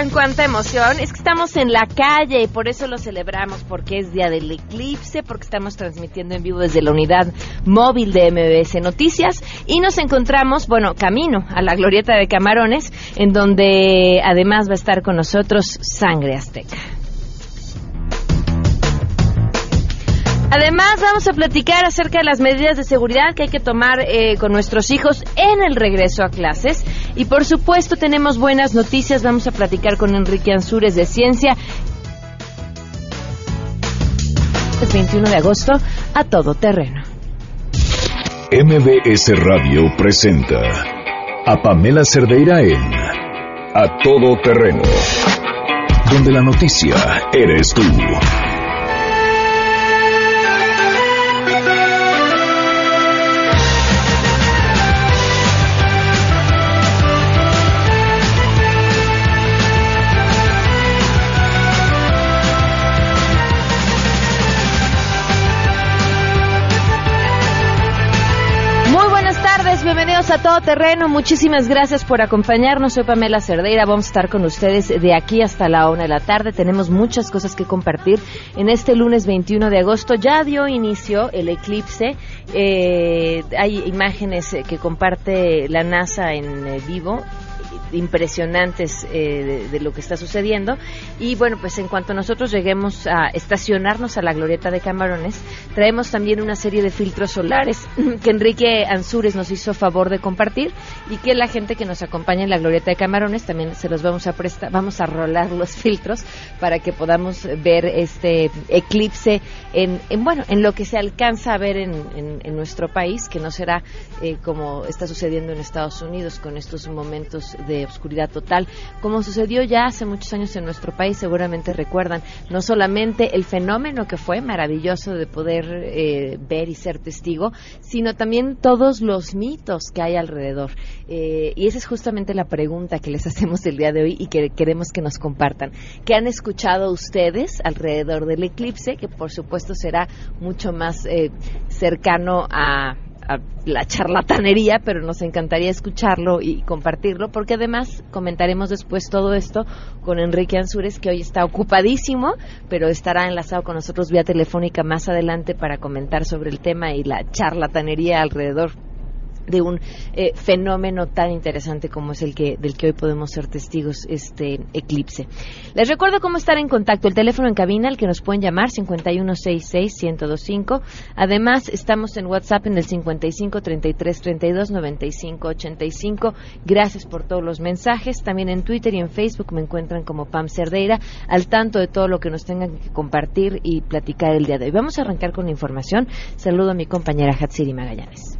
Oigan, cuánta emoción. Es que estamos en la calle y por eso lo celebramos, porque es día del eclipse, porque estamos transmitiendo en vivo desde la unidad móvil de MBS Noticias y nos encontramos, bueno, camino a la glorieta de Camarones, en donde además va a estar con nosotros Sangre Azteca. Además, vamos a platicar acerca de las medidas de seguridad que hay que tomar eh, con nuestros hijos en el regreso a clases. Y por supuesto, tenemos buenas noticias. Vamos a platicar con Enrique Ansúrez de Ciencia. El 21 de agosto, a todo terreno. MBS Radio presenta a Pamela Cerdeira en A Todo Terreno, donde la noticia eres tú. Bienvenidos a Todo Terreno. Muchísimas gracias por acompañarnos. Soy Pamela Cerdeira. Vamos a estar con ustedes de aquí hasta la una de la tarde. Tenemos muchas cosas que compartir. En este lunes 21 de agosto ya dio inicio el eclipse. Eh, hay imágenes que comparte la NASA en eh, vivo impresionantes eh, de, lo que está sucediendo. Y bueno, pues en cuanto nosotros lleguemos a estacionarnos a la glorieta de Camarones, traemos también una serie de filtros solares que Enrique Ansúrez nos hizo favor de compartir y que la gente que nos acompaña en la glorieta de Camarones también se los vamos a prestar, vamos a rolar los filtros para que podamos ver este eclipse en, bueno, en lo que se alcanza a ver en, nuestro país, que no será eh, como está sucediendo en Estados Unidos con estos momentos de oscuridad total, como sucedió ya hace muchos años en nuestro país, seguramente recuerdan, no solamente el fenómeno que fue maravilloso de poder eh, ver y ser testigo, sino también todos los mitos que hay alrededor. Eh, y esa es justamente la pregunta que les hacemos el día de hoy y que queremos que nos compartan. ¿Qué han escuchado ustedes alrededor del eclipse? Que por supuesto será mucho más eh, cercano a la charlatanería, pero nos encantaría escucharlo y compartirlo, porque además comentaremos después todo esto con Enrique Ansúrez, que hoy está ocupadísimo, pero estará enlazado con nosotros vía telefónica más adelante para comentar sobre el tema y la charlatanería alrededor de un eh, fenómeno tan interesante como es el que del que hoy podemos ser testigos este eclipse. Les recuerdo cómo estar en contacto, el teléfono en cabina al que nos pueden llamar 5166-1025. Además, estamos en WhatsApp en el 55 33 32 95 85. Gracias por todos los mensajes. También en Twitter y en Facebook me encuentran como Pam Cerdeira, al tanto de todo lo que nos tengan que compartir y platicar el día de hoy. Vamos a arrancar con la información. Saludo a mi compañera Hatsiri Magallanes.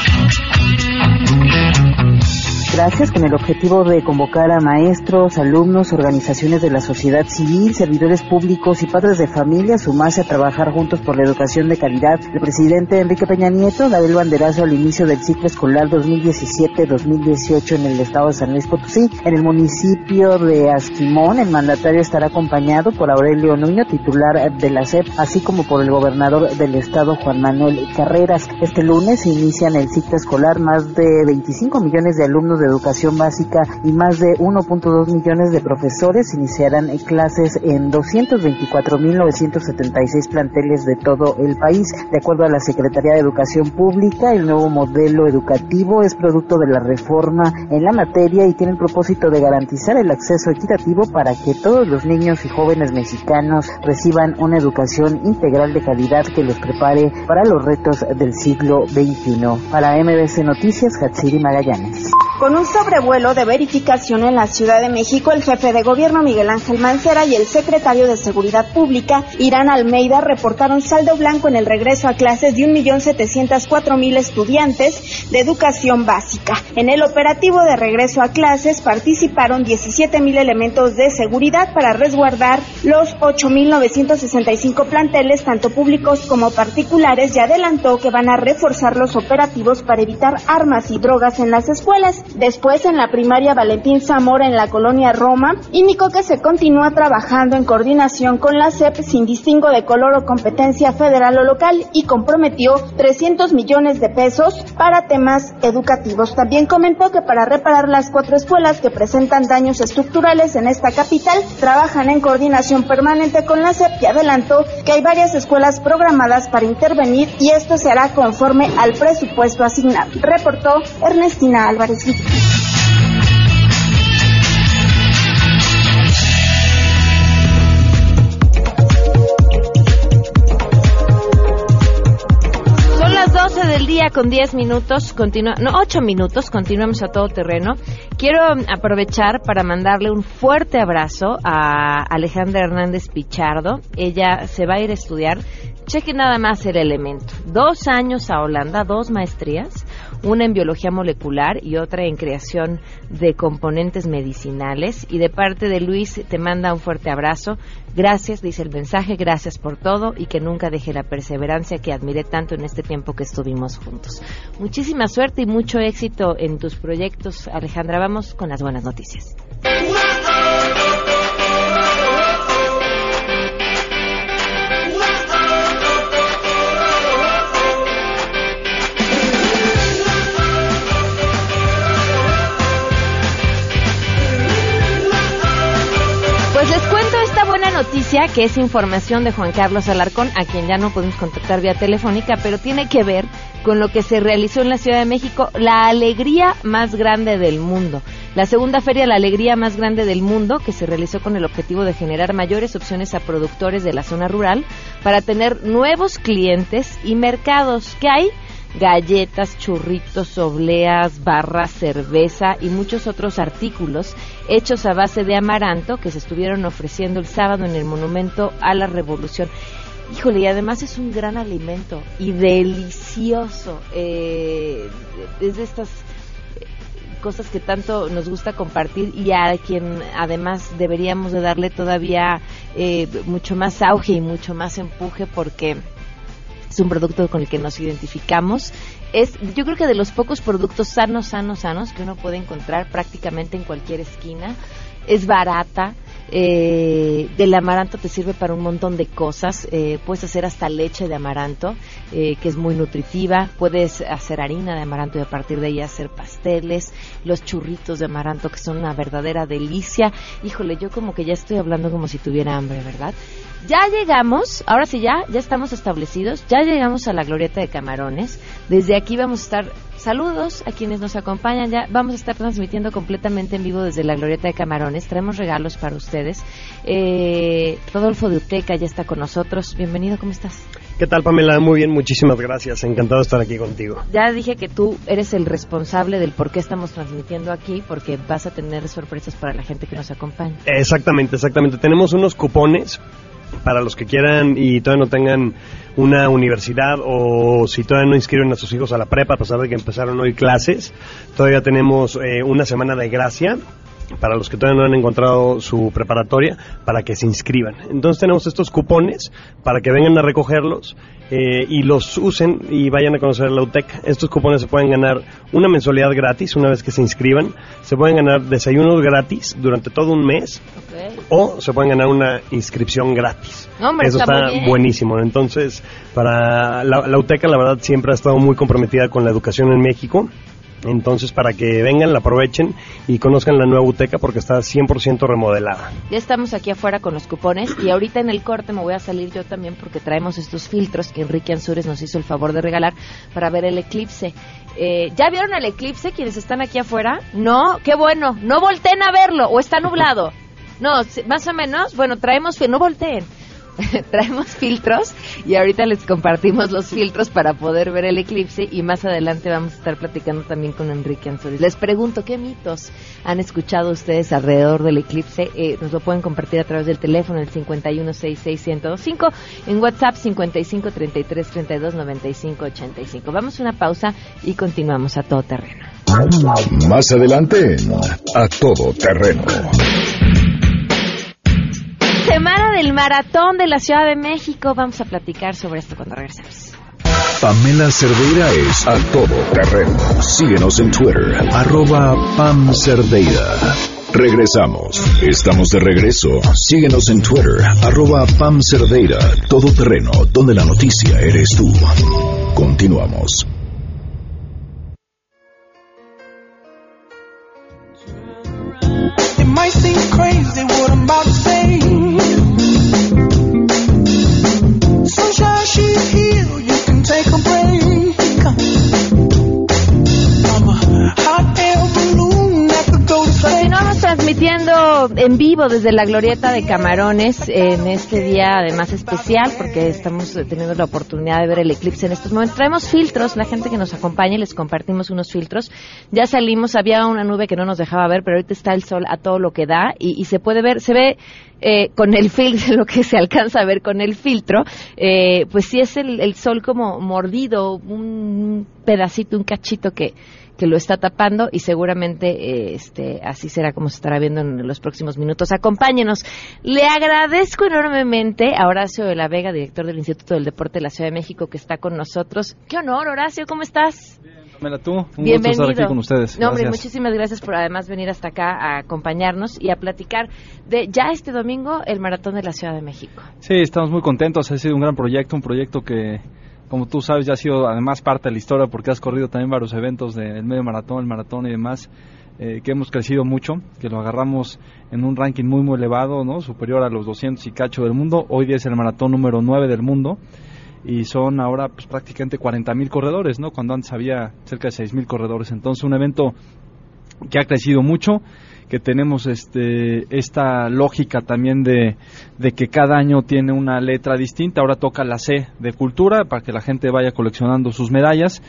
Gracias, con el objetivo de convocar a maestros, alumnos, organizaciones de la sociedad civil, servidores públicos y padres de familia a sumarse a trabajar juntos por la educación de calidad. El presidente Enrique Peña Nieto da el banderazo al inicio del ciclo escolar 2017-2018 en el estado de San Luis Potosí. En el municipio de Asquimón, el mandatario estará acompañado por Aurelio Nuño, titular de la SEP, así como por el gobernador del estado, Juan Manuel Carreras. Este lunes se inician el ciclo escolar más de 25 millones de alumnos de educación básica y más de 1.2 millones de profesores iniciarán clases en 224.976 planteles de todo el país. De acuerdo a la Secretaría de Educación Pública, el nuevo modelo educativo es producto de la reforma en la materia y tiene el propósito de garantizar el acceso equitativo para que todos los niños y jóvenes mexicanos reciban una educación integral de calidad que los prepare para los retos del siglo XXI. Para MBC Noticias, Hatsiri Magallanes. Un sobrevuelo de verificación en la Ciudad de México, el jefe de gobierno Miguel Ángel Mancera y el secretario de Seguridad Pública, Irán Almeida, reportaron saldo blanco en el regreso a clases de 1.704.000 estudiantes de educación básica. En el operativo de regreso a clases participaron 17.000 elementos de seguridad para resguardar los 8.965 planteles, tanto públicos como particulares, y adelantó que van a reforzar los operativos para evitar armas y drogas en las escuelas. Después, en la primaria Valentín Zamora en la colonia Roma, indicó que se continúa trabajando en coordinación con la SEP sin distingo de color o competencia federal o local y comprometió 300 millones de pesos para temas educativos. También comentó que para reparar las cuatro escuelas que presentan daños estructurales en esta capital, trabajan en coordinación permanente con la SEP y adelantó que hay varias escuelas programadas para intervenir y esto se hará conforme al presupuesto asignado. Reportó Ernestina Álvarez. Día con 10 minutos, continua, no, 8 minutos, continuamos a todo terreno. Quiero aprovechar para mandarle un fuerte abrazo a Alejandra Hernández Pichardo. Ella se va a ir a estudiar. Cheque nada más el elemento. Dos años a Holanda, dos maestrías una en biología molecular y otra en creación de componentes medicinales. Y de parte de Luis te manda un fuerte abrazo. Gracias, dice el mensaje, gracias por todo y que nunca deje la perseverancia que admiré tanto en este tiempo que estuvimos juntos. Muchísima suerte y mucho éxito en tus proyectos, Alejandra. Vamos con las buenas noticias. Que es información de Juan Carlos Alarcón, a quien ya no podemos contactar vía telefónica, pero tiene que ver con lo que se realizó en la Ciudad de México, la alegría más grande del mundo. La segunda feria La Alegría más grande del mundo, que se realizó con el objetivo de generar mayores opciones a productores de la zona rural para tener nuevos clientes y mercados. ¿Qué hay? galletas, churritos, obleas, barras, cerveza y muchos otros artículos hechos a base de amaranto que se estuvieron ofreciendo el sábado en el Monumento a la Revolución. Híjole, y además es un gran alimento y delicioso. Eh, es de estas cosas que tanto nos gusta compartir y a quien además deberíamos de darle todavía eh, mucho más auge y mucho más empuje porque es un producto con el que nos identificamos. Es, yo creo que de los pocos productos sanos, sanos, sanos que uno puede encontrar prácticamente en cualquier esquina. Es barata, eh, del amaranto te sirve para un montón de cosas. Eh, puedes hacer hasta leche de amaranto, eh, que es muy nutritiva. Puedes hacer harina de amaranto y a partir de ella hacer pasteles. Los churritos de amaranto, que son una verdadera delicia. Híjole, yo como que ya estoy hablando como si tuviera hambre, ¿verdad? Ya llegamos, ahora sí ya, ya estamos establecidos, ya llegamos a la glorieta de camarones. Desde aquí vamos a estar, saludos a quienes nos acompañan, ya vamos a estar transmitiendo completamente en vivo desde la glorieta de camarones. Traemos regalos para ustedes. Eh, Rodolfo de Uteca ya está con nosotros. Bienvenido, ¿cómo estás? ¿Qué tal, Pamela? Muy bien, muchísimas gracias. Encantado de estar aquí contigo. Ya dije que tú eres el responsable del por qué estamos transmitiendo aquí, porque vas a tener sorpresas para la gente que nos acompaña. Exactamente, exactamente. Tenemos unos cupones para los que quieran y todavía no tengan una universidad o si todavía no inscriben a sus hijos a la prepa, a pesar de que empezaron hoy clases, todavía tenemos eh, una semana de gracia para los que todavía no han encontrado su preparatoria, para que se inscriban. Entonces tenemos estos cupones para que vengan a recogerlos eh, y los usen y vayan a conocer la UTEC. Estos cupones se pueden ganar una mensualidad gratis una vez que se inscriban, se pueden ganar desayunos gratis durante todo un mes o se pueden ganar una inscripción gratis. Eso está, buenísimo. Entonces, para la, la UTEC la verdad siempre ha estado muy comprometida con la educación en México entonces, para que vengan, la aprovechen y conozcan la nueva UTECA porque está 100% remodelada. Ya estamos aquí afuera con los cupones y ahorita en el corte me voy a salir yo también porque traemos estos filtros que Enrique Ansures nos hizo el favor de regalar para ver el eclipse. Eh, ¿Ya vieron el eclipse quienes están aquí afuera? No, qué bueno. No volteen a verlo o está nublado. No, más o menos. Bueno, traemos, no volteen traemos filtros y ahorita les compartimos los filtros para poder ver el eclipse y más adelante vamos a estar platicando también con Enrique Ansores. Les pregunto, ¿qué mitos han escuchado ustedes alrededor del eclipse? Eh, nos lo pueden compartir a través del teléfono, el 5166125, en WhatsApp 5533329585. Vamos a una pausa y continuamos a todo terreno. Más adelante, a todo terreno semana del maratón de la Ciudad de México. Vamos a platicar sobre esto cuando regresemos. Pamela Cerdeira es a todo terreno. Síguenos en Twitter, arroba Pam Cerdeira. Regresamos. Estamos de regreso. Síguenos en Twitter, arroba Pam Cerdeira, todo terreno, donde la noticia eres tú. Continuamos. It might seem crazy what I'm about to say. Transmitiendo en vivo desde la Glorieta de Camarones en este día además especial porque estamos teniendo la oportunidad de ver el eclipse en estos momentos. Traemos filtros, la gente que nos acompaña les compartimos unos filtros. Ya salimos, había una nube que no nos dejaba ver, pero ahorita está el sol a todo lo que da y se puede ver, se ve eh, con el filtro, lo que se alcanza a ver con el filtro, eh, pues sí es el, sol como mordido, un pedacito, un cachito que que lo está tapando y seguramente eh, este así será como se estará viendo en los próximos minutos. Acompáñenos. Le agradezco enormemente a Horacio de la Vega, director del Instituto del Deporte de la Ciudad de México, que está con nosotros. Qué honor, Horacio, ¿cómo estás? Pamela, tú, un Bienvenido. gusto estar aquí con ustedes. No, hombre, muchísimas gracias por además venir hasta acá a acompañarnos y a platicar de ya este domingo el Maratón de la Ciudad de México. Sí, estamos muy contentos. Ha sido un gran proyecto, un proyecto que, como tú sabes, ya ha sido además parte de la historia porque has corrido también varios eventos del medio maratón, el maratón y demás, eh, que hemos crecido mucho, que lo agarramos en un ranking muy, muy elevado, ¿no? superior a los 200 y cacho del mundo. Hoy día es el maratón número 9 del mundo y son ahora pues, prácticamente 40 mil corredores, ¿no? cuando antes había cerca de 6 mil corredores. Entonces, un evento que ha crecido mucho que tenemos este esta lógica también de, de que cada año tiene una letra distinta. Ahora toca la C de cultura para que la gente vaya coleccionando sus medallas.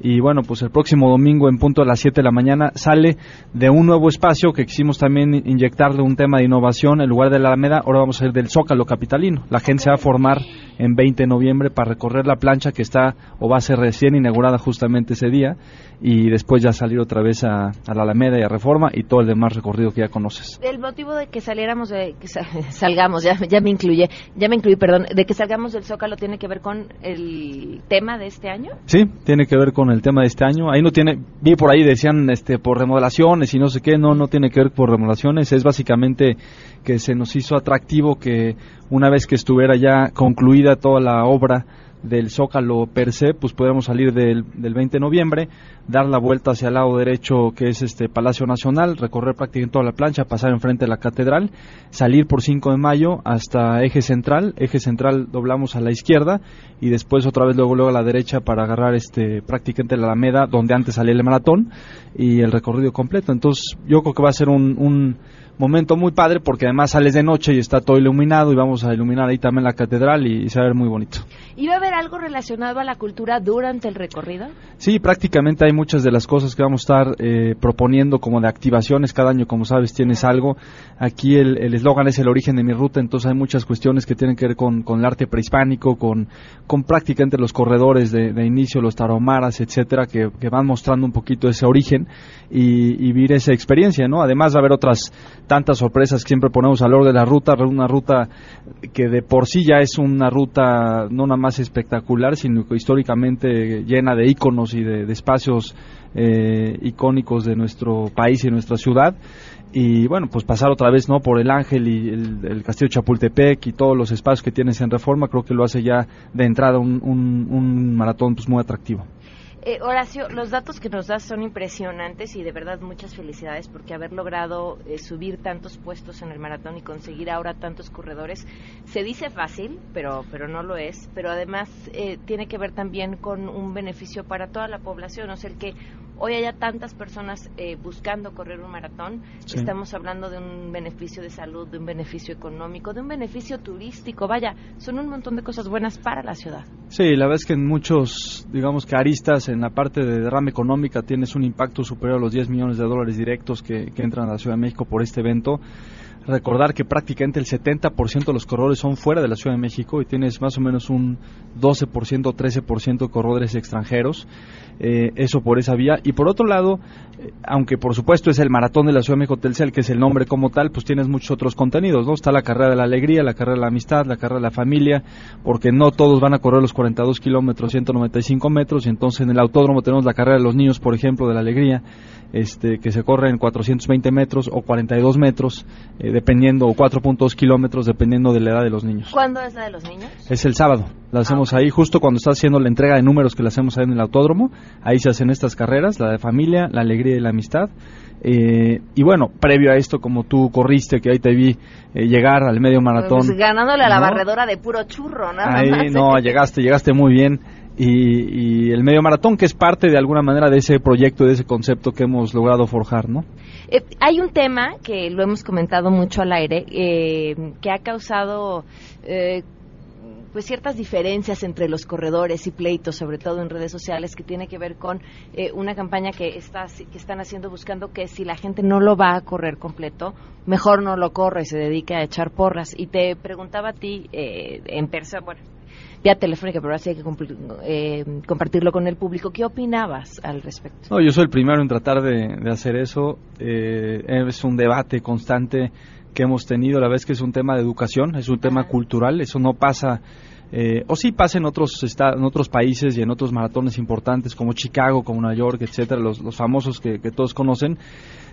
Y bueno, pues el próximo domingo en punto a las 7 de la mañana sale de un nuevo espacio que quisimos también inyectarle un tema de innovación. En lugar de la Alameda, ahora vamos a ir del Zócalo Capitalino. La gente se va a formar en 20 de noviembre para recorrer la plancha que está o va a ser recién inaugurada justamente ese día y después ya salir otra vez a, a la Alameda y a Reforma y todo el demás recorrido que ya conoces. El motivo de que saliéramos, de que sa- salgamos, ya, ya me incluye, ya me incluí, perdón, de que salgamos del Zócalo tiene que ver con el tema de este año. Sí, tiene que ver con el tema de este año. Ahí no tiene, vi por ahí decían este por remodelaciones y no sé qué, no no tiene que ver por remodelaciones, es básicamente que se nos hizo atractivo que una vez que estuviera ya concluida toda la obra del Zócalo per se, pues podemos salir del, del 20 de noviembre, dar la vuelta hacia el lado derecho que es este Palacio Nacional, recorrer prácticamente toda la plancha, pasar enfrente de la catedral, salir por 5 de mayo hasta Eje Central, Eje Central doblamos a la izquierda y después otra vez luego luego a la derecha para agarrar este prácticamente la Alameda donde antes salía el maratón y el recorrido completo. Entonces yo creo que va a ser un, un momento muy padre porque además sales de noche y está todo iluminado y vamos a iluminar ahí también la catedral y, y se va a ver muy bonito. ¿Y va a haber algo relacionado a la cultura durante el recorrido? Sí, prácticamente hay muchas de las cosas que vamos a estar eh, proponiendo como de activaciones. Cada año, como sabes, tienes algo. Aquí el el eslogan es el origen de mi ruta, entonces hay muchas cuestiones que tienen que ver con, con el arte prehispánico, con, con prácticamente los corredores de, de inicio, los taromaras, etcétera, que, que van mostrando un poquito ese origen y, y vivir esa experiencia, ¿no? Además va a haber otras tantas sorpresas que siempre ponemos al orden de la ruta, una ruta que de por sí ya es una ruta no nada más espectacular, sino que históricamente llena de íconos y de, de espacios eh, icónicos de nuestro país y nuestra ciudad. Y bueno, pues pasar otra vez no por el Ángel y el, el Castillo Chapultepec y todos los espacios que tienes en Reforma, creo que lo hace ya de entrada un, un, un maratón pues muy atractivo. Eh, Horacio, los datos que nos das son impresionantes y de verdad muchas felicidades porque haber logrado eh, subir tantos puestos en el maratón y conseguir ahora tantos corredores se dice fácil, pero pero no lo es. Pero además eh, tiene que ver también con un beneficio para toda la población, o sea, el que hoy haya tantas personas eh, buscando correr un maratón, Sí. estamos hablando de un beneficio de salud, de un beneficio económico, de un beneficio turístico. Vaya, son un montón de cosas buenas para la ciudad. Sí, la verdad es que en muchos, digamos que aristas, en la parte de derrama económica tienes un impacto superior a los 10 millones de dólares directos que, que entran a la Ciudad de México por este evento. Recordar que prácticamente el 70% de los corredores son fuera de la Ciudad de México y tienes más o menos un 12% o 13% de corredores extranjeros. Eh, eso por esa vía. Y por otro lado, aunque por supuesto es el maratón de la Ciudad de México Telcel, que es el nombre como tal, pues tienes muchos otros contenidos, ¿no? Está la carrera de la alegría, la carrera de la amistad, la carrera de la familia, porque no todos van a correr los 42 kilómetros, 195 metros, y entonces en el autódromo tenemos la carrera de los niños, por ejemplo, de la alegría, este, que se corre en 420 metros o 42 metros, eh, dependiendo, o 4.2 kilómetros, dependiendo de la edad de los niños. ¿Cuándo es la de los niños? Es el sábado. La hacemos ahí justo cuando está haciendo la entrega de números que la hacemos ahí en el autódromo. Ahí se hacen estas carreras, la de familia, la alegría y la amistad. Eh, y bueno, previo a esto, como tú corriste, que ahí te vi eh, llegar al medio maratón. Pues ganándole a la ¿no? barredora de puro churro, nada Ahí no, llegaste, llegaste muy bien. Y, y el medio maratón, que es parte de alguna manera de ese proyecto, de ese concepto que hemos logrado forjar, ¿no? Eh, hay un tema que lo hemos comentado mucho al aire, eh, que ha causado eh, pues ciertas diferencias entre los corredores y pleitos, sobre todo en redes sociales, que tiene que ver con eh, una campaña que, está, que están haciendo buscando que si la gente no lo va a correr completo, mejor no lo corre y se dedique a echar porras. Y te preguntaba a ti eh, en persona, bueno, vía telefónica, pero ahora hay que cumplir- eh, compartirlo con el público. ¿Qué opinabas al respecto? No, yo soy el primero en tratar de, de hacer eso. Eh, es un debate constante que hemos tenido. La es que es un tema de educación, es un tema cultural. Eso no pasa, eh, o sí pasa en otros, en otros países y en otros maratones importantes como Chicago, como Nueva York, etcétera, los, los famosos que, que todos conocen.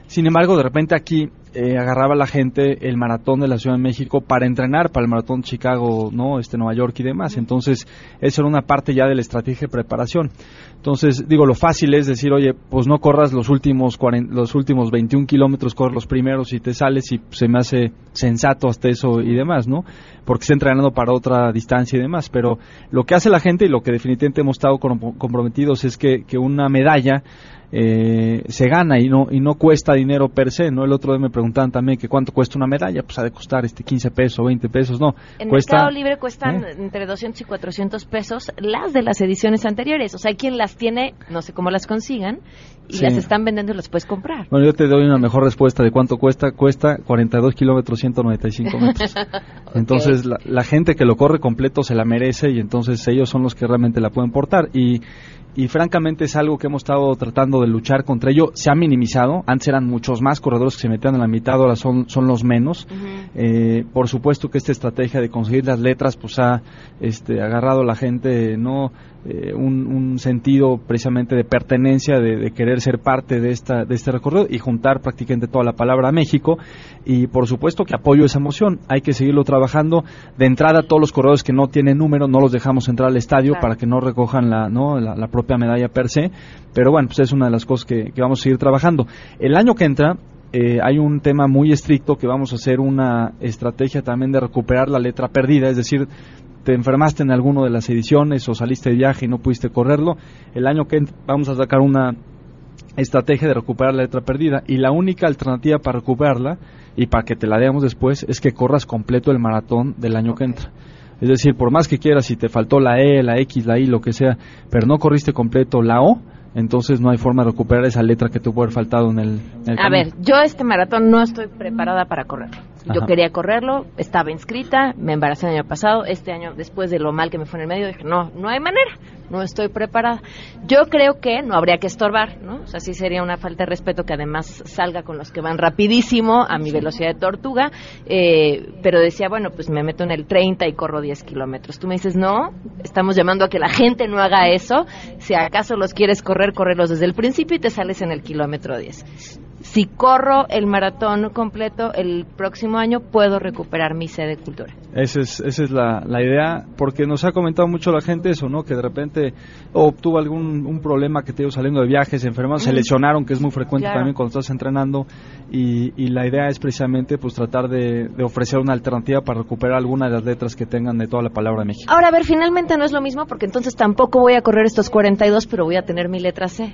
Sin embargo, de repente aquí eh, agarraba la gente el maratón de la Ciudad de México para entrenar para el maratón de Chicago, no, este Nueva York y demás. Entonces, eso era una parte ya de la estrategia de preparación. Entonces, digo, lo fácil es decir, oye, pues no corras los últimos 40 los últimos 21 kilómetros, corre los primeros y te sales y se me hace sensato hasta eso y demás, ¿no? Porque está entrenando para otra distancia y demás. Pero lo que hace la gente y lo que definitivamente hemos estado com- comprometidos es que, que una medalla eh, se gana y no y no cuesta dinero per se, ¿no? El otro día me preguntaban también que cuánto cuesta una medalla, pues ha de costar este 15 pesos o 20 pesos, no. En cuesta Mercado Libre cuestan ¿eh? entre 200 y 400 pesos las de las ediciones anteriores. O sea, hay quien las tiene, no sé cómo las consigan, y Sí. las están vendiendo y las puedes comprar. Bueno, yo te doy una mejor respuesta de cuánto cuesta. Cuesta 42 kilómetros, 195 metros. Entonces, la, la gente que lo corre completo se la merece y entonces ellos son los que realmente la pueden portar. Y, y francamente es algo que hemos estado tratando de luchar contra ello. Se ha minimizado. Antes eran muchos más corredores que se metían en la mitad, ahora son, son los menos. Eh, por supuesto que esta estrategia de conseguir las letras pues ha este, agarrado a la gente no Eh, un, un sentido precisamente de pertenencia de, de querer ser parte de esta de este recorrido y juntar prácticamente toda la palabra a México. Y por supuesto que apoyo esa moción hay que seguirlo trabajando. De entrada todos los corredores que no tienen número no los dejamos entrar al estadio Claro. para que no recojan la no la, la propia medalla per se. Pero bueno pues es una de las cosas que, que vamos a seguir trabajando. El año que entra eh, hay un tema muy estricto que vamos a hacer una estrategia también de recuperar la letra perdida, es decir, te enfermaste en alguna de las ediciones o saliste de viaje y no pudiste correrlo, el año que entra vamos a sacar una estrategia de recuperar la letra perdida y la única alternativa para recuperarla y para que te la demos después es que corras completo el maratón del año que entra. Es decir, por más que quieras, si te faltó la E, la X, la Y, lo que sea, pero no corriste completo la O, entonces no hay forma de recuperar esa letra que te puede haber faltado en el, en el A camino. ver, yo este maratón no estoy preparada para correrlo. Yo Ajá. quería correrlo, estaba inscrita, me embaracé el año pasado, este año después de lo mal que me fue en el medio dije, no, no hay manera, no estoy preparada. Yo creo que no habría que estorbar, ¿no? O sea, sí sería una falta de respeto que además salga con los que van rapidísimo a mi velocidad de tortuga, eh, pero decía, bueno, pues me meto en el 30 y corro 10 kilómetros. Tú me dices, no, estamos llamando a que la gente no haga eso, si acaso los quieres correr, correrlos desde el principio y te sales en el kilómetro 10 si corro el maratón completo el próximo año, puedo recuperar mi sede cultura. Esa es, esa es la, la idea, porque nos ha comentado mucho la gente eso, ¿no? Que de repente obtuvo algún un problema que te dio saliendo de viajes, se enfermaron, se lesionaron, que es muy frecuente Claro. también cuando estás entrenando, y, y la idea es precisamente pues tratar de, de ofrecer una alternativa para recuperar alguna de las letras que tengan de toda la palabra de México. Ahora, a ver, finalmente no es lo mismo porque entonces tampoco voy a correr estos 42, pero voy a tener mi letra C.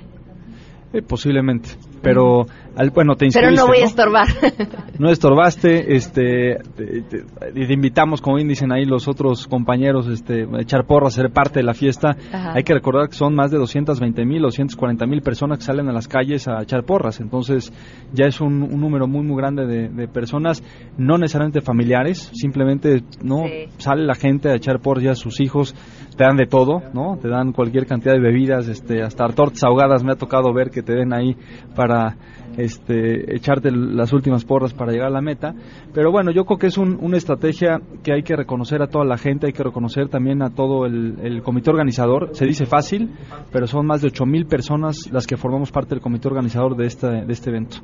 Eh, posiblemente. Pero, al, bueno, te Pero no voy a estorbar. no estorbaste, este, te, te- te invitamos, como bien dicen ahí los otros compañeros, este, a echar porras, ser parte de la fiesta. Ajá. Hay que recordar que son más de 220 mil, 240 mil personas que salen a las calles a echar porras. Entonces, ya es un, un número muy, muy grande de, de personas, no necesariamente familiares, simplemente, no, Sí. sale la gente a echar porras ya a sus hijos, te dan de todo, ¿no? Te dan cualquier cantidad de bebidas, este, hasta tortas ahogadas me ha tocado ver que te den ahí para este, echarte las últimas porras para llegar a la meta. Pero bueno, yo creo que es un- una estrategia que hay que reconocer a toda la gente, hay que reconocer también a todo el, comité organizador. Se dice fácil, pero son más de 8 mil personas las que formamos parte del comité organizador de, esta, de este evento.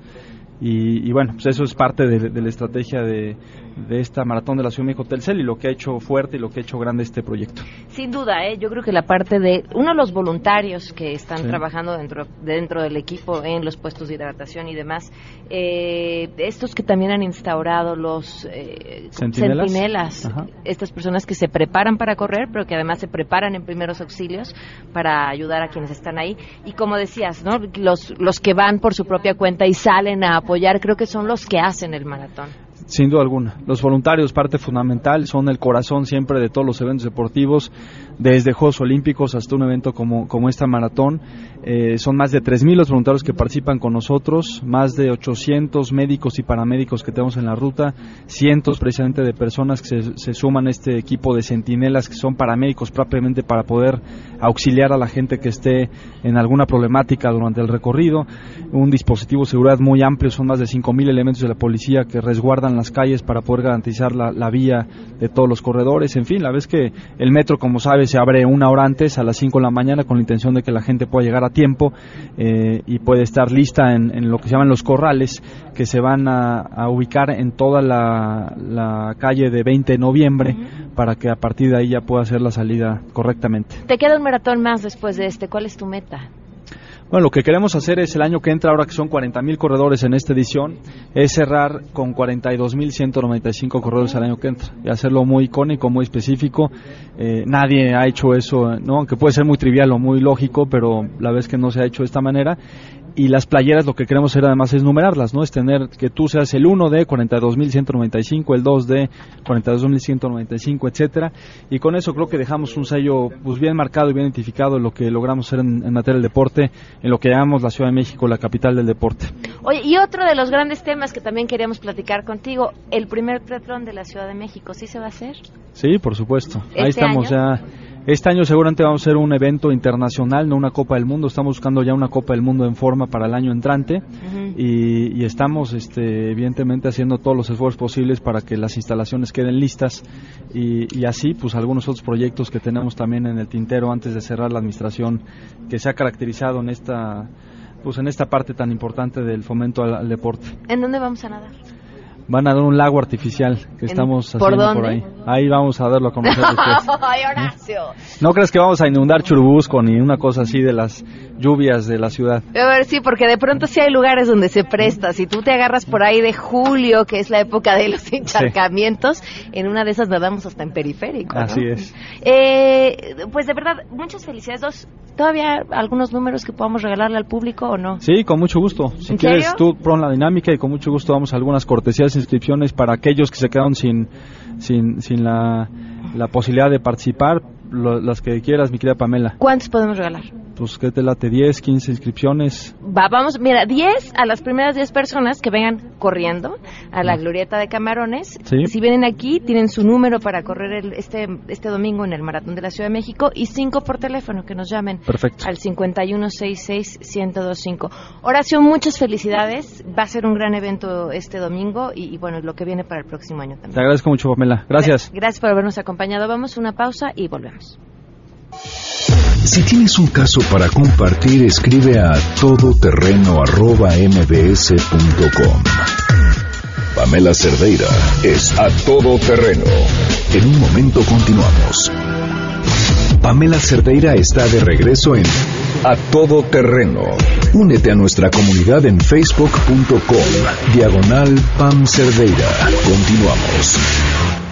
Y, y bueno, pues eso es parte de la estrategia de, de esta maratón de la Ciudad de México Telcel y lo que ha hecho fuerte y lo que ha hecho grande este proyecto. Sin duda, ¿eh? yo creo que la parte de uno de los voluntarios que están Sí. trabajando dentro dentro del equipo en los puestos de hidratación y demás, eh, estos que también han instaurado los eh, ¿Centinelas? estas personas que se preparan para correr, pero que además se preparan en primeros auxilios para ayudar a quienes están ahí. Y como decías, ¿no? los, los que van por su propia cuenta y salen a apoyar, creo que son los que hacen el maratón. Sin duda alguna. Los voluntarios, parte fundamental, son el corazón siempre de todos los eventos deportivos, desde Juegos Olímpicos hasta un evento como, como esta maratón. Eh, son más de 3.000 los voluntarios que participan con nosotros, más de 800 médicos y paramédicos que tenemos en la ruta, cientos precisamente de personas que se, se suman a este equipo de centinelas que son paramédicos propiamente para poder auxiliar a la gente que esté en alguna problemática durante el recorrido. Un dispositivo de seguridad muy amplio, son más de 5.000 elementos de la policía que resguardan las calles para poder garantizar la, la vía de todos los corredores. En fin, la vez que el metro, como sabes, se abre una hora antes, a las 5 de la mañana, con la intención de que la gente pueda llegar a tiempo eh, y puede estar lista en, en lo que se llaman los corrales, que se van a, a ubicar en toda la, la calle de 20 de noviembre, para que a partir de ahí ya pueda hacer la salida correctamente. Te queda un maratón más después de este. ¿Cuál es tu meta? Bueno, lo que queremos hacer es el año que entra, ahora que son 40.000 corredores en esta edición, es cerrar con 42.195 corredores al año que entra y hacerlo muy icónico, muy específico. Eh, nadie ha hecho eso, ¿no? aunque puede ser muy trivial o muy lógico, pero la vez que no se ha hecho de esta manera. Y las playeras lo que queremos hacer además es numerarlas, ¿no? Es tener que tú seas el 1 de 42.195, el 2 de 42.195, etcétera. Y con eso creo que dejamos un sello pues bien marcado y bien identificado en lo que logramos hacer en, en materia del deporte, en lo que llamamos la Ciudad de México, la capital del deporte. Oye, y otro de los grandes temas que también queríamos platicar contigo, el primer triatlón de la Ciudad de México, ¿sí se va a hacer? Sí, por supuesto. Ahí ¿Este estamos año? ya. Este año seguramente vamos a hacer un evento internacional, no una Copa del Mundo. Estamos buscando ya una Copa del Mundo en forma para el año entrante y, y estamos, este, evidentemente, haciendo todos los esfuerzos posibles para que las instalaciones queden listas y, y así, pues, algunos otros proyectos que tenemos también en el tintero antes de cerrar la administración que se ha caracterizado en esta, pues, en esta parte tan importante del fomento al- al deporte. ¿En dónde vamos a nadar? Van a dar un lago artificial que ¿En- estamos por haciendo por dónde? ahí. Ahí vamos a darlo a conocer después. ¡Ay, Horacio! No crees que vamos a inundar Churubusco ni una cosa así de las lluvias de la ciudad. A ver, sí, porque de pronto sí hay lugares donde se presta. Si tú te agarras por ahí de julio, que es la época de los encharcamientos, en una de esas nadamos hasta en periférico. ¿no? Así es. Eh, pues de verdad, muchas felicidades. Dos, ¿Todavía algunos números que podamos regalarle al público o no? Sí, con mucho gusto. Si ¿En quieres, serio? tú pon la dinámica y con mucho gusto damos algunas cortesías inscripciones para aquellos que se quedaron sin, sin, sin la, la posibilidad de participar, lo- las que quieras, mi querida Pamela. ¿Cuántos podemos regalar? Pues que te late 10, 15 inscripciones. Va, vamos, mira, 10 a las primeras 10 personas que vengan corriendo a la glorieta de Camarones. Sí. Si vienen aquí, tienen su número para correr el- este, este domingo en el Maratón de la Ciudad de México y 5 por teléfono que nos llamen Perfecto. al 5166-1025. Horacio, muchas felicidades. Va a ser un gran evento este domingo y, y bueno, lo que viene para el próximo año Te también. agradezco mucho, Pamela. Gracias. Gracias por habernos acompañado. Vamos a una pausa y volvemos. Si tienes un caso para compartir, escribe a todoterreno.mbs.com. Pamela Cerdeira es a todoterreno. En un momento continuamos. Pamela Cerdeira está de regreso en A Todo Terreno. Únete a nuestra comunidad en facebook.com. Diagonal Pam Cerdeira. Continuamos.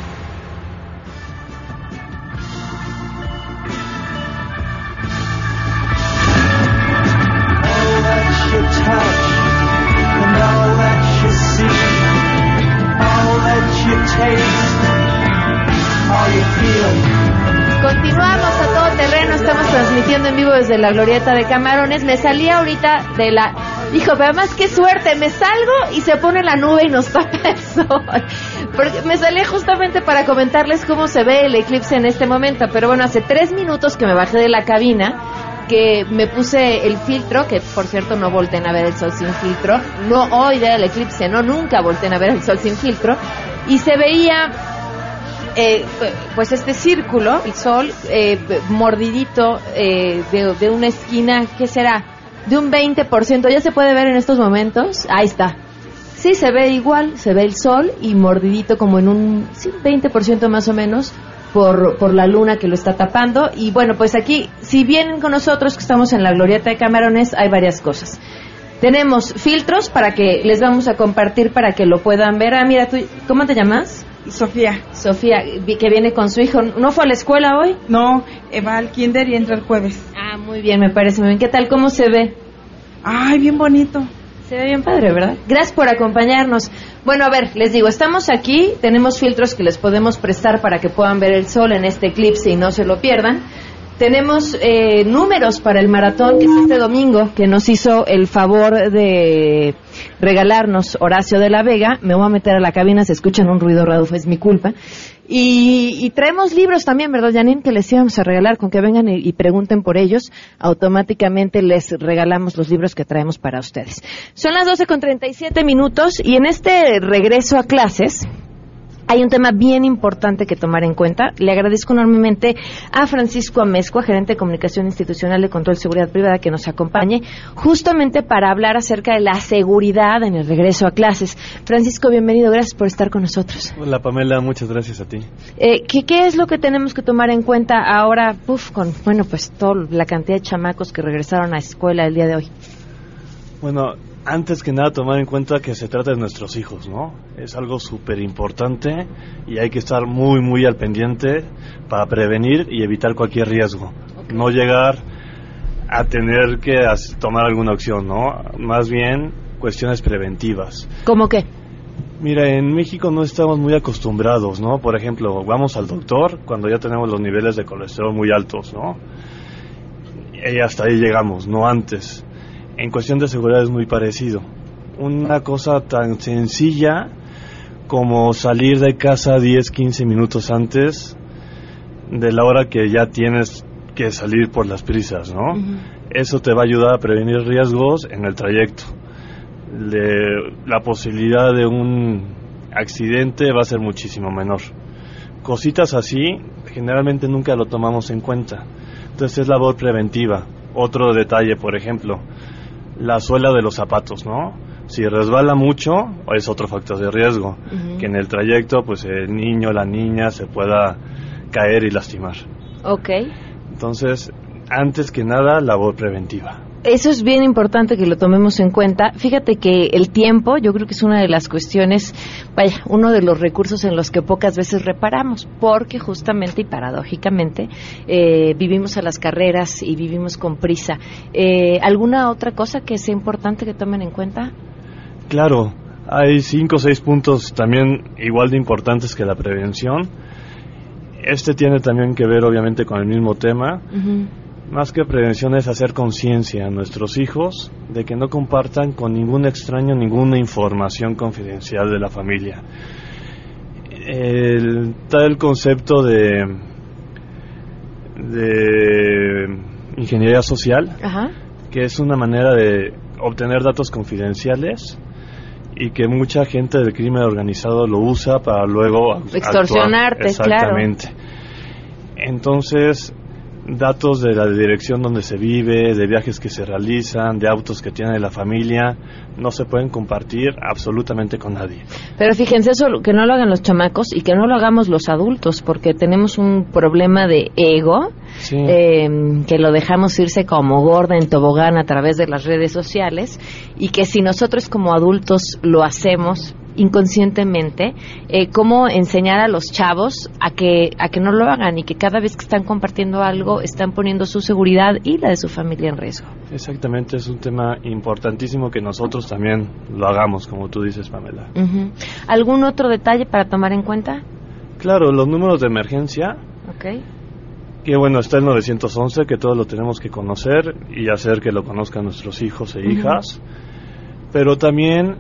Continuamos a todo terreno, estamos transmitiendo en vivo desde la glorieta de Camarones. Me salí ahorita de la... Dijo, pero además qué suerte, me salgo y se pone la nube y nos tapa el sol. Porque me salí justamente para comentarles cómo se ve el eclipse en este momento, pero bueno, hace tres minutos que me bajé de la cabina que me puse el filtro, que por cierto no volteen a ver el sol sin filtro. No hoy del eclipse, no, nunca volteen a ver el sol sin filtro. Y se veía eh, pues este círculo, el sol, eh, mordidito eh, de, de una esquina, ¿qué será? De un 20%, ¿ya se puede ver en estos momentos? Ahí está. Sí, se ve igual, se ve el sol y mordidito como en un sí, 20% más o menos por, por la luna que lo está tapando. Y bueno, pues aquí, si vienen con nosotros, que estamos en la glorieta de Camarones, hay varias cosas. Tenemos filtros para que les vamos a compartir para que lo puedan ver. Ah, mira, tú, ¿cómo te llamas? Sofía. Sofía, que viene con su hijo. ¿No fue a la escuela hoy? No, eh, va al kinder y entra el jueves. Ah, muy bien, me parece muy bien. ¿Qué tal? ¿Cómo se ve? Ay, bien bonito. Se ve bien padre, ¿verdad? Gracias por acompañarnos. Bueno, a ver, les digo, estamos aquí, tenemos filtros que les podemos prestar para que puedan ver el sol en este eclipse y no se lo pierdan. Tenemos eh, números para el maratón, que es este domingo, que nos hizo el favor de regalarnos Horacio de la Vega. Me voy a meter a la cabina, se escuchan un ruido raro, es mi culpa. Y, y traemos libros también, ¿verdad, Janine? Que les íbamos a regalar, con que vengan y, pregunten por ellos, automáticamente les regalamos los libros que traemos para ustedes. Son las 12 con 37 minutos y en este regreso a clases, hay un tema bien importante que tomar en cuenta. Le agradezco enormemente a Francisco Amezcua, gerente de comunicación institucional de control de seguridad privada, que nos acompañe justamente para hablar acerca de la seguridad en el regreso a clases. Francisco, bienvenido, gracias por estar con nosotros. Hola Pamela, muchas gracias a ti. Eh, ¿qué, ¿Qué es lo que tenemos que tomar en cuenta ahora, puf, con, bueno, pues toda la cantidad de chamacos que regresaron a escuela el día de hoy? Bueno, antes que nada tomar en cuenta que se trata de nuestros hijos, ¿no? Es algo súper importante y hay que estar muy, muy al pendiente para prevenir y evitar cualquier riesgo. No llegar a tener que tomar alguna acción, ¿no? Más bien cuestiones preventivas. ¿Cómo qué? Mira, en México no estamos muy acostumbrados, ¿no? Por ejemplo, vamos al doctor cuando ya tenemos los niveles de colesterol muy altos, ¿no? Y hasta ahí llegamos, no antes. En cuestión de seguridad es muy parecido. Una cosa tan sencilla como salir de casa 10, 15 minutos antes de la hora que ya tienes que salir por las prisas, ¿no? Eso te va a ayudar a prevenir riesgos en el trayecto. Le- la posibilidad de un accidente va a ser muchísimo menor. Cositas así generalmente nunca lo tomamos en cuenta. Entonces es labor preventiva. Otro detalle, por ejemplo, la suela de los zapatos, ¿no? Si resbala mucho, es otro factor de riesgo. Que en el trayecto, pues el niño o la niña se pueda caer y lastimar. Ok. Entonces, antes que nada, labor preventiva. Eso es bien importante que lo tomemos en cuenta. Fíjate que el tiempo, yo creo que es una de las cuestiones, vaya, uno de los recursos en los que pocas veces reparamos, porque justamente y paradójicamente eh, vivimos a las carreras y vivimos con prisa. Eh, ¿Alguna otra cosa que sea importante que tomen en cuenta? Claro, hay cinco o seis puntos también igual de importantes que la prevención. Este tiene también que ver obviamente con el mismo tema. Más que prevención es hacer conciencia a nuestros hijos de que no compartan con ningún extraño ninguna información confidencial de la familia. El, está el concepto de, de ingeniería social, Ajá. que es una manera de obtener datos confidenciales y que mucha gente del crimen organizado lo usa para luego Extorsionarte, actuar. Exactamente. Entonces, datos de la dirección donde se vive, de viajes que se realizan, de autos que tiene la familia, no se pueden compartir absolutamente con nadie. Pero fíjense eso, que no lo hagan los chamacos y que no lo hagamos los adultos, porque tenemos un problema de ego, Sí. eh, que lo dejamos irse como gorda en tobogán a través de las redes sociales y que si nosotros como adultos lo hacemos inconscientemente, eh, cómo enseñar a los chavos a que a que no lo hagan y que cada vez que están compartiendo algo están poniendo su seguridad y la de su familia en riesgo. Exactamente, es un tema importantísimo que nosotros también lo hagamos, como tú dices, Pamela. ¿Algún otro detalle para tomar en cuenta? Claro, los números de emergencia Ok. que bueno, está el 911, que todos lo tenemos que conocer y hacer que lo conozcan nuestros hijos e hijas, pero también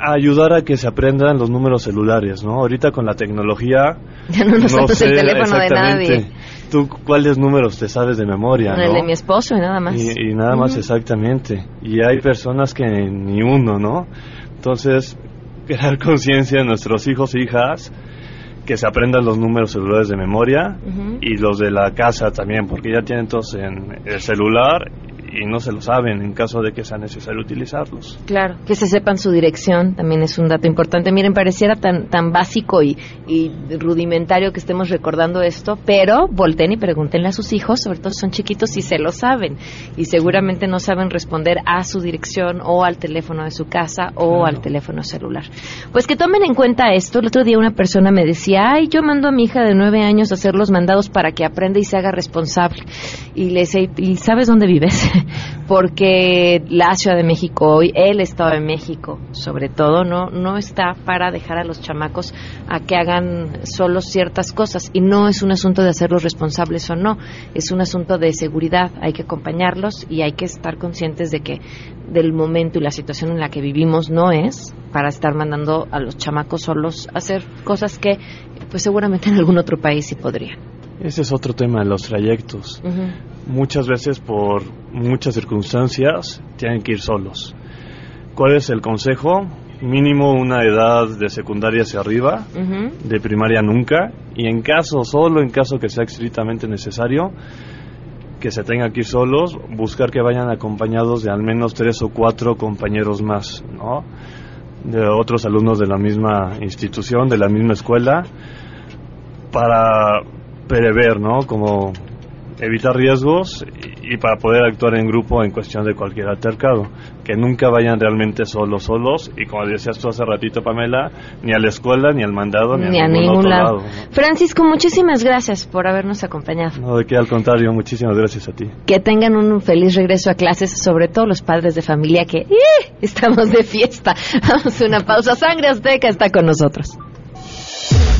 ayudar a que se aprendan los números celulares, ¿no? Ahorita con la tecnología... Ya no nos aprendes el teléfono de nadie. ¿Tú cuáles números te sabes de memoria, El no? de mi esposo y nada más. Y, y nada más exactamente. Y hay personas que ni uno, ¿no? Entonces, crear conciencia en nuestros hijos e hijas, que se aprendan los números celulares de memoria y los de la casa también, porque ya tienen todos en el celular y no se lo saben en caso de que sea necesario utilizarlos. Claro, que se sepan su dirección también es un dato importante. Miren, pareciera tan tan básico y, y rudimentario que estemos recordando esto, pero volteen y pregúntenle a sus hijos, sobre todo si son chiquitos, si se lo saben. Y seguramente no saben responder a su dirección o al teléfono de su casa o al teléfono celular. Pues que tomen en cuenta esto. El otro día una persona me decía, ay, yo mando a mi hija de nueve años a hacer los mandados para que aprenda y se haga responsable. Y le decía, ¿y sabes dónde vives? Porque la Ciudad de México hoy, el Estado de México, sobre todo, no, no está para dejar a los chamacos a que hagan solo ciertas cosas. Y no es un asunto de hacerlos responsables o no, es un asunto de seguridad. Hay que acompañarlos y hay que estar conscientes de que del momento y la situación en la que vivimos no es para estar mandando a los chamacos solos a hacer cosas que, pues seguramente en algún otro país sí podrían. Ese es otro tema los trayectos. Ujú. Muchas veces por muchas circunstancias tienen que ir solos. ¿Cuál es el consejo? Mínimo una edad de secundaria hacia arriba, de primaria nunca, y en caso, solo en caso que sea estrictamente necesario, que se tenga que ir solos, buscar que vayan acompañados de al menos tres o cuatro compañeros más, ¿no? De otros alumnos de la misma institución, de la misma escuela, para prever, ¿no? Como evitar riesgos y, y para poder actuar en grupo en cuestión de cualquier altercado. Que nunca vayan realmente solos, solos, y como decías tú hace ratito, Pamela, ni a la escuela, ni al mandado, ni, Ni a ningún ningún otro lado. lado. Francisco, muchísimas gracias por habernos acompañado. No, de qué, al contrario, muchísimas gracias a ti. Que tengan un feliz regreso a clases, sobre todo los padres de familia que ¡ih! estamos de fiesta. Vamos a una pausa. Sangre Azteca está con nosotros.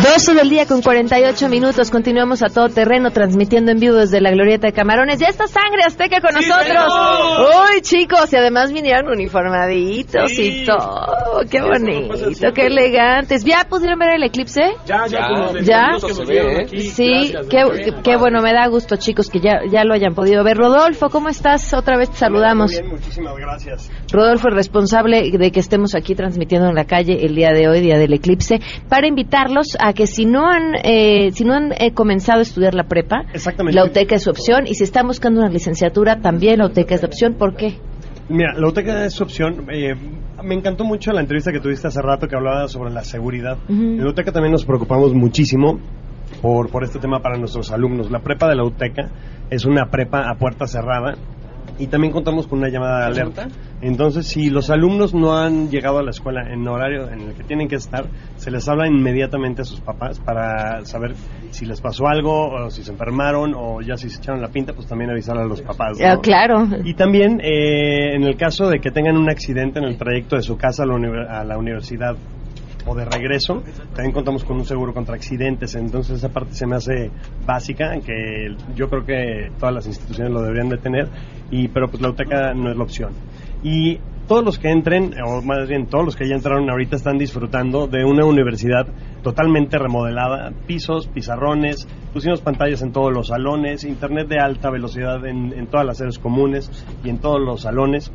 12 del día con 48 minutos. Continuamos a todo terreno, transmitiendo en vivo desde la Glorieta de Camarones. Ya está Sangre Azteca con nosotros. Uy, chicos, y además vinieron uniformaditos y todo. Qué bonito, qué elegantes. ¿Ya pudieron ver el eclipse? Ya, ya, ¿Ya? vieron aquí. Sí, Gracias, qué, qué- qué bueno, me da gusto, chicos, que ya, ya lo hayan podido ver. Rodolfo, ¿cómo estás? Otra vez te saludamos. Muy bien, muchísimas gracias. Rodolfo es responsable de que estemos aquí transmitiendo en la calle el día de hoy, día del eclipse, para invitarlos a que si no han, eh, si no han eh, comenzado a estudiar la prepa, Exactamente. la UTECA es su opción, y si están buscando una licenciatura, también la UTECA es la opción. ¿Por qué? Mira, la UTECA es su opción. Eh, me encantó mucho la entrevista que tuviste hace rato que hablaba sobre la seguridad. En la UTECA también nos preocupamos muchísimo por, por este tema para nuestros alumnos. La prepa de la UTECA es una prepa a puerta cerrada y también contamos con una llamada de alerta. Entonces, si los alumnos no han llegado a la escuela en horario en el que tienen que estar, se les habla inmediatamente a sus papás para saber si les pasó algo o si se enfermaron o ya si se echaron la pinta, pues también avisar a los papás. ¿no? Claro. Y también, eh, en el caso de que tengan un accidente en el trayecto de su casa a la, a la universidad o de regreso, también contamos con un seguro contra accidentes. Entonces, esa parte se me hace básica, que yo creo que todas las instituciones lo deberían de tener, y, pero pues la UTECA no es la opción. Y todos los que entren, o más bien todos los que ya entraron ahorita, están disfrutando de una universidad totalmente remodelada, pisos, pizarrones, pusimos pantallas en todos los salones, internet de alta velocidad en, en todas las sedes comunes y en todos los salones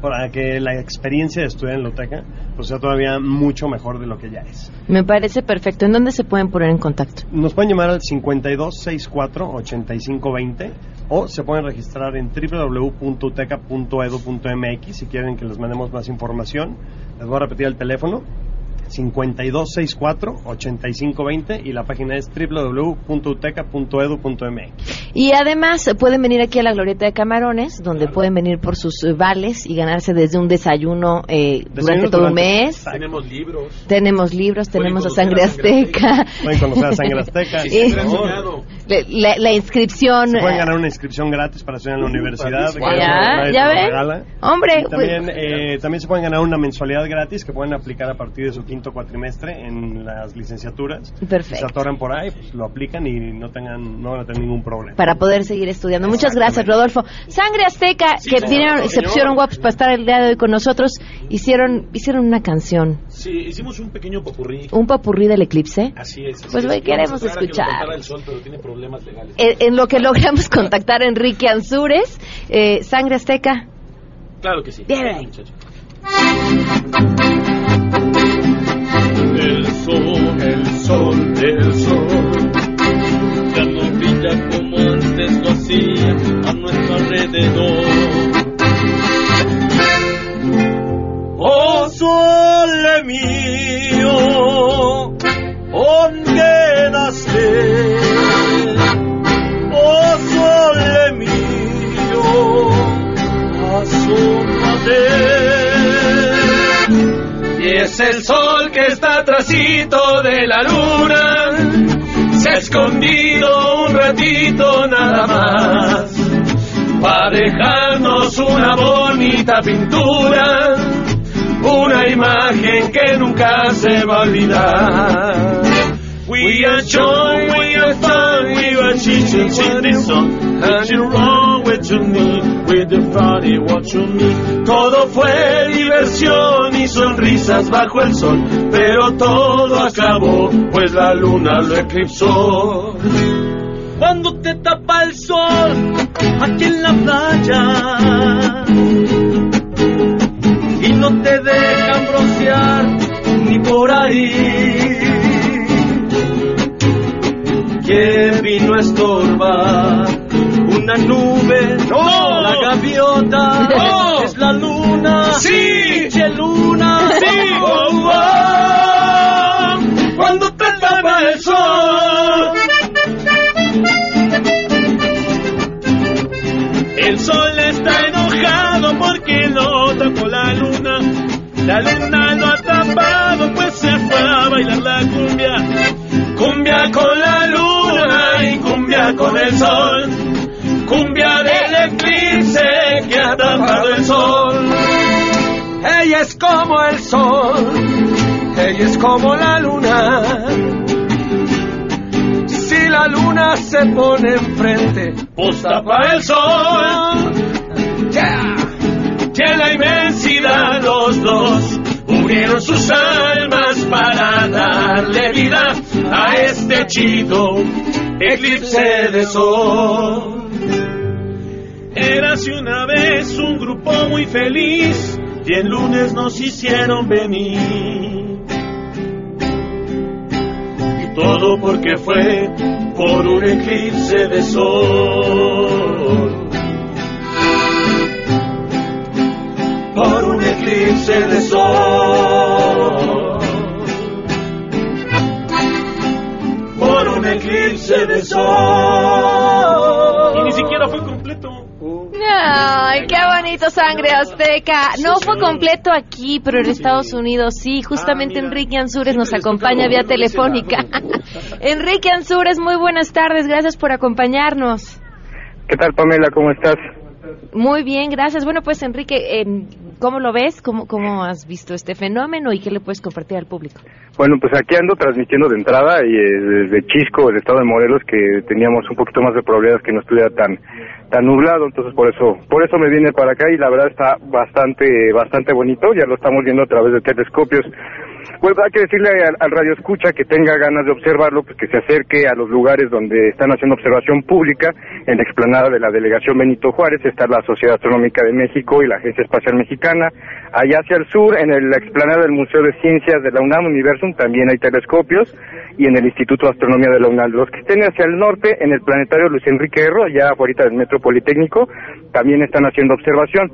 para que la experiencia de estudiar en la UTECA pues sea todavía mucho mejor de lo que ya es. Me parece perfecto. ¿En dónde se pueden poner en contacto? Nos pueden llamar al 5264-8520 o se pueden registrar en www.uteca.edu.mx si quieren que les mandemos más información. Les voy a repetir el teléfono. 5264-8520 y la página es www.uteca.edu.mx. Y además eh, pueden venir aquí a la Glorieta de Camarones, donde pueden venir por sus eh, vales y ganarse desde un desayuno eh, durante todo un durante- mes. Tenemos libros. Tenemos libros, tenemos a Sangre Azteca. Pueden conocer a Sangre Azteca. Le- La, la inscripción. Se pueden ganar una inscripción gratis para estudiar en la universidad. Ya, ya ven. Hombre, Y también, eh, también se pueden ganar una mensualidad gratis que pueden aplicar a partir de su quinto cuatrimestre en las licenciaturas. Perfecto. Si se atoran por ahí, pues lo aplican y no tengan no van a tener ningún problema. para poder seguir estudiando. Muchas gracias, Rodolfo. Sangre Azteca, que señor, vinieron, se pusieron guapos para estar el día de hoy con nosotros, hicieron hicieron una canción, Sí, hicimos un pequeño popurrí. un papurrí del eclipse. Así es. así Pues, es. güey, queremos que escuchar. el sol, pero tiene problemas legales. En, en lo que logramos contactar a Enrique Ansúrez, eh, Sangre Azteca. Claro que sí. Bien. Muchacho. El sol, el sol, el sol. Ya no brilla como antes lo hacía a nuestro alrededor. Oh sole mío, ¿dónde naste? Oh sole mío, asómate. Y es el sol está trasito de la luna, se ha escondido un ratito nada más, para dejarnos una bonita pintura, una imagen que nunca se va a olvidar. We are joy, we are fun, we are cheating in the sun. Nothing wrong with you me, with the party what you. Todo fue diversión y sonrisas bajo el sol, pero todo acabó, pues la luna lo eclipsó. Cuando te tapa el sol, aquí en la playa, la luna, sí, pinche luna, sí, oh, oh, cuando te tapa el sol. El sol está enojado porque lo tapó la luna. La luna lo ha tapado pues se fue a bailar la cumbia. Cumbia con la luna y cumbia con el sol. Ella es como la luna. Si la luna se pone enfrente, pues tapa el sol. Yeah. Que la inmensidad los dos unieron sus almas para darle vida a este chido eclipse de sol. Érase una vez un grupo muy feliz y el lunes nos hicieron venir. Todo porque fue por un eclipse de sol. Por un eclipse de sol. Por un eclipse de sol. Ay, qué bonito Sangre Azteca. No fue completo aquí, pero en Estados Unidos sí. Justamente Enrique Ansúrez nos acompaña vía telefónica. Enrique Ansúrez, muy buenas tardes. Gracias por acompañarnos. ¿Qué tal, Pamela? ¿Cómo estás? Muy bien, gracias. Bueno, pues Enrique, eh, ¿cómo lo ves? ¿Cómo, ¿Cómo has visto este fenómeno y qué le puedes compartir al público? Bueno, pues aquí ando transmitiendo de entrada y eh, desde Chisco, el estado de Morelos, que teníamos un poquito más de probabilidades que no estuviera tan tan nublado, entonces por eso por eso me vine para acá y la verdad está bastante bastante bonito, ya lo estamos viendo a través de telescopios. Pues hay que decirle al, al radio escucha que tenga ganas de observarlo, pues que se acerque a los lugares donde están haciendo observación pública, en la explanada de la delegación Benito Juárez está la Sociedad Astronómica de México y la Agencia Espacial Mexicana. Allá hacia el sur, en el- la explanada del Museo de Ciencias de la UNAM Universum, también hay telescopios, y en el Instituto de Astronomía de la UNAM. Los que estén hacia el norte, en el planetario Luis Enrique Erro, allá afuera del Metro Politécnico, también están haciendo observación.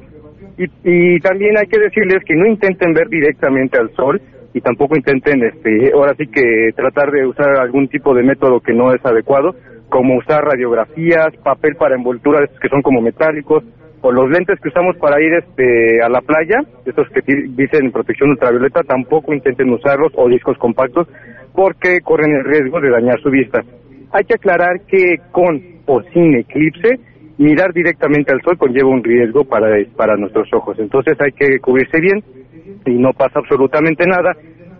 Y, y también hay que decirles que no intenten ver directamente al sol y tampoco intenten, este, ahora sí que tratar de usar algún tipo de método que no es adecuado, como usar radiografías, papel para envolturas que son como metálicos, o los lentes que usamos para ir este, a la playa, estos que dicen protección ultravioleta, tampoco intenten usarlos, o discos compactos, porque corren el riesgo de dañar su vista. Hay que aclarar que con o sin eclipse, mirar directamente al sol conlleva un riesgo para, para nuestros ojos. Entonces hay que cubrirse bien y no pasa absolutamente nada,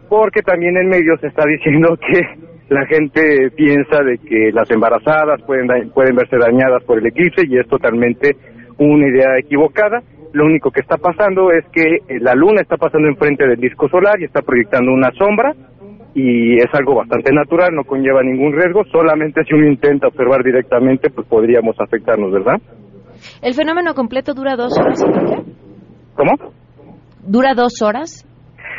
porque también en medios se está diciendo que la gente piensa de que las embarazadas pueden, pueden verse dañadas por el eclipse y es totalmente una idea equivocada. Lo único que está pasando es que eh, la luna está pasando enfrente del disco solar y está proyectando una sombra y es algo bastante natural, no conlleva ningún riesgo, solamente si uno intenta observar directamente pues podríamos afectarnos, ¿verdad? ¿El fenómeno completo dura dos horas? ¿Cómo? ¿Dura dos horas?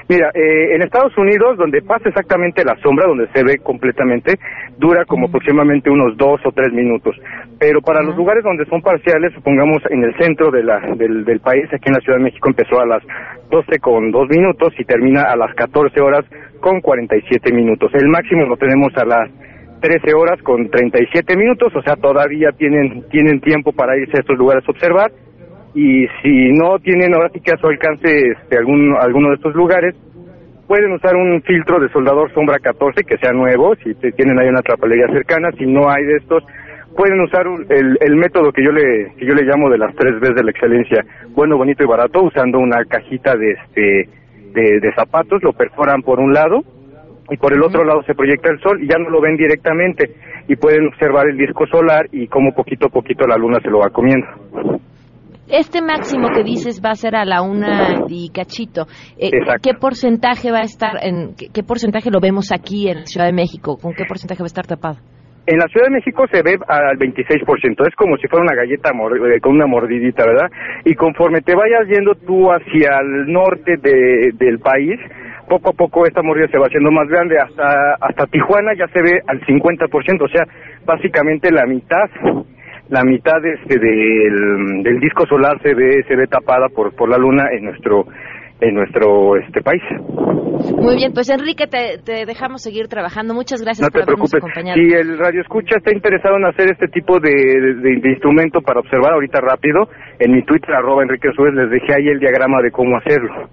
Mira, eh, en Estados Unidos, donde pasa exactamente la sombra, donde se ve completamente, dura como aproximadamente unos dos o tres minutos. Pero para los lugares donde son parciales, supongamos en el centro de la, del, del país, aquí en la Ciudad de México empezó a las 12 con dos minutos y termina a las 14 horas con 47 minutos. El máximo lo tenemos a las 13 horas con 37 minutos, o sea, todavía tienen, tienen tiempo para irse a estos lugares a observar y si no tienen ahora sí que a su alcance este, algún, alguno de estos lugares, pueden usar un filtro de soldador sombra 14 que sea nuevo, si tienen ahí una trapalería cercana, si no hay de estos, pueden usar un- el, el método que yo le que yo le llamo de las tres veces de la excelencia, bueno, bonito y barato, usando una cajita de este de, de zapatos, lo perforan por un lado y por el otro lado se proyecta el sol y ya no lo ven directamente y pueden observar el disco solar y cómo poquito a poquito la luna se lo va comiendo. Este máximo que dices va a ser a la una y cachito. Eh. ¿Qué porcentaje va a estar, en, qué, qué porcentaje lo vemos aquí en Ciudad de México? ¿Con qué porcentaje va a estar tapado? En la Ciudad de México se ve al 26%, es como si fuera una galleta mor- eh, con una mordidita, ¿verdad? Y conforme te vayas yendo tú hacia el norte de- del país, poco a poco esta mordida se va haciendo más grande, hasta, hasta Tijuana ya se ve al 50%, o sea, básicamente la mitad, la mitad este del, del disco solar se ve, se ve tapada por, por la luna en nuestro, en nuestro este país. Muy bien, pues Enrique, te, te dejamos seguir trabajando. Muchas gracias No por te habernos preocupes. acompañado. Si el radio escucha está interesado en hacer este tipo de, de- de instrumento para observar ahorita rápido, en mi Twitter, arroba Enrique Suárez, les dejé ahí el diagrama de cómo hacerlo.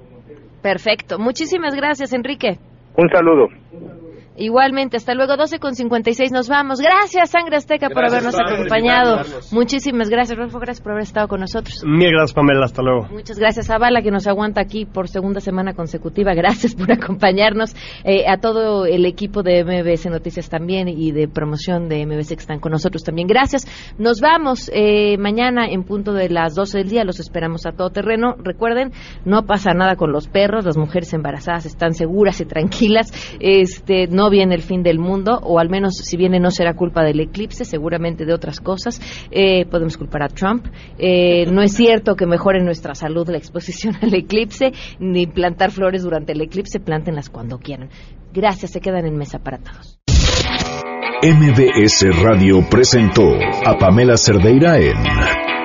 Perfecto. Muchísimas gracias, Enrique. Un saludo. Igualmente, hasta luego, 12 con 56 nos vamos. Gracias, Sangre Azteca, por habernos acompañado. Muchísimas gracias, Rolfo, gracias por haber estado con nosotros. Mil gracias, Pamela. Hasta luego. Muchas gracias a Bala que nos aguanta aquí por segunda semana consecutiva. Gracias por acompañarnos. Eh, a todo el equipo de MBS Noticias también y de promoción de MBS que están con nosotros también. Gracias. Nos vamos eh, mañana en punto de las 12 del día. Los esperamos a todo terreno. Recuerden, no pasa nada con los perros. Las mujeres embarazadas están seguras y tranquilas. Este, viene el fin del mundo, o al menos si viene no será culpa del eclipse, seguramente de otras cosas. Eh, podemos culpar a Trump. Eh, no es cierto que mejore nuestra salud la exposición al eclipse, ni plantar flores durante el eclipse, plántenlas cuando quieran. Gracias, se quedan en mesa para todos. MBS Radio presentó a Pamela Cerdeira en